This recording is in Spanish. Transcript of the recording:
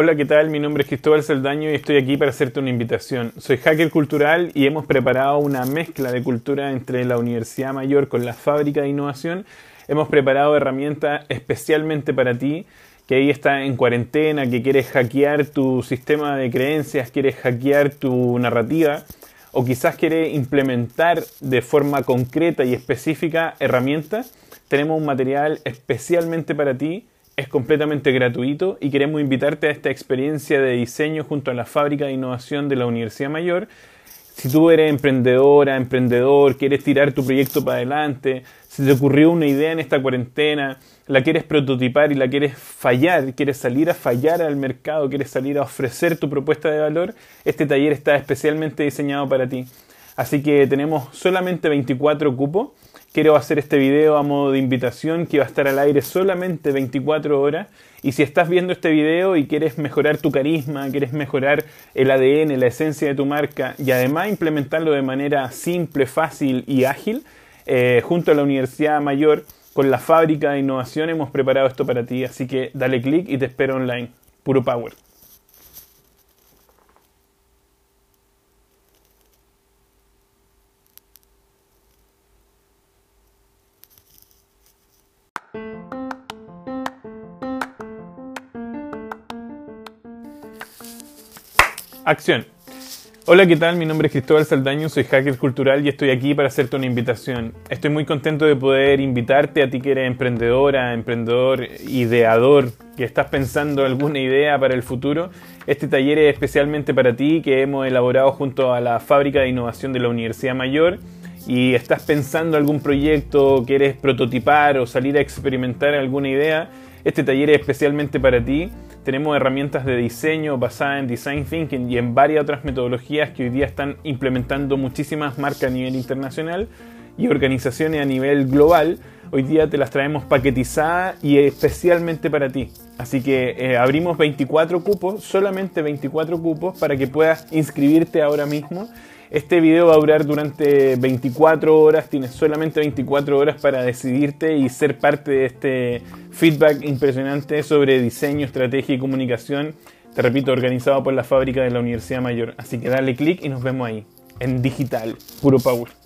Hola, ¿qué tal? Mi nombre es Cristóbal Saldaño y estoy aquí para hacerte una invitación. Soy hacker cultural y hemos preparado una mezcla de cultura entre la Universidad Mayor con la Fábrica de Innovación. Hemos preparado herramientas especialmente para ti que ahí está en cuarentena, que quieres hackear tu sistema de creencias, quieres hackear tu narrativa o quizás quieres implementar de forma concreta y específica herramientas. Tenemos un material especialmente para ti es completamente gratuito y queremos invitarte a esta experiencia de diseño junto a la fábrica de innovación de la Universidad Mayor. Si tú eres emprendedora, emprendedor, quieres tirar tu proyecto para adelante, si te ocurrió una idea en esta cuarentena, la quieres prototipar y la quieres fallar, quieres salir a fallar al mercado, quieres salir a ofrecer tu propuesta de valor, este taller está especialmente diseñado para ti. Así que tenemos solamente 24 cupos quiero hacer este video a modo de invitación que va a estar al aire solamente 24 horas. Y si estás viendo este video y quieres mejorar tu carisma, quieres mejorar el ADN, la esencia de tu marca y además implementarlo de manera simple, fácil y ágil, eh, junto a la Universidad Mayor con la fábrica de innovación hemos preparado esto para ti. Así que dale click y te espero online. Puro power. Acción. Hola, ¿qué tal? Mi nombre es Cristóbal Saldaño, soy hacker cultural y estoy aquí para hacerte una invitación. Estoy muy contento de poder invitarte a ti que eres emprendedora, emprendedor, ideador, que estás pensando alguna idea para el futuro. Este taller es especialmente para ti que hemos elaborado junto a la Fábrica de Innovación de la Universidad Mayor y estás pensando algún proyecto, quieres prototipar o salir a experimentar alguna idea. Este taller es especialmente para ti tenemos herramientas de diseño basadas en design thinking y en varias otras metodologías que hoy día están implementando muchísimas marcas a nivel internacional y organizaciones a nivel global. Hoy día te las traemos paquetizadas y especialmente para ti. Así que eh, abrimos 24 cupos, solamente 24 cupos para que puedas inscribirte ahora mismo este video va a durar durante 24 horas, tienes solamente 24 horas para decidirte y ser parte de este feedback impresionante sobre diseño, estrategia y comunicación, te repito, organizado por la fábrica de la Universidad Mayor. Así que dale click y nos vemos ahí, en digital, puro power.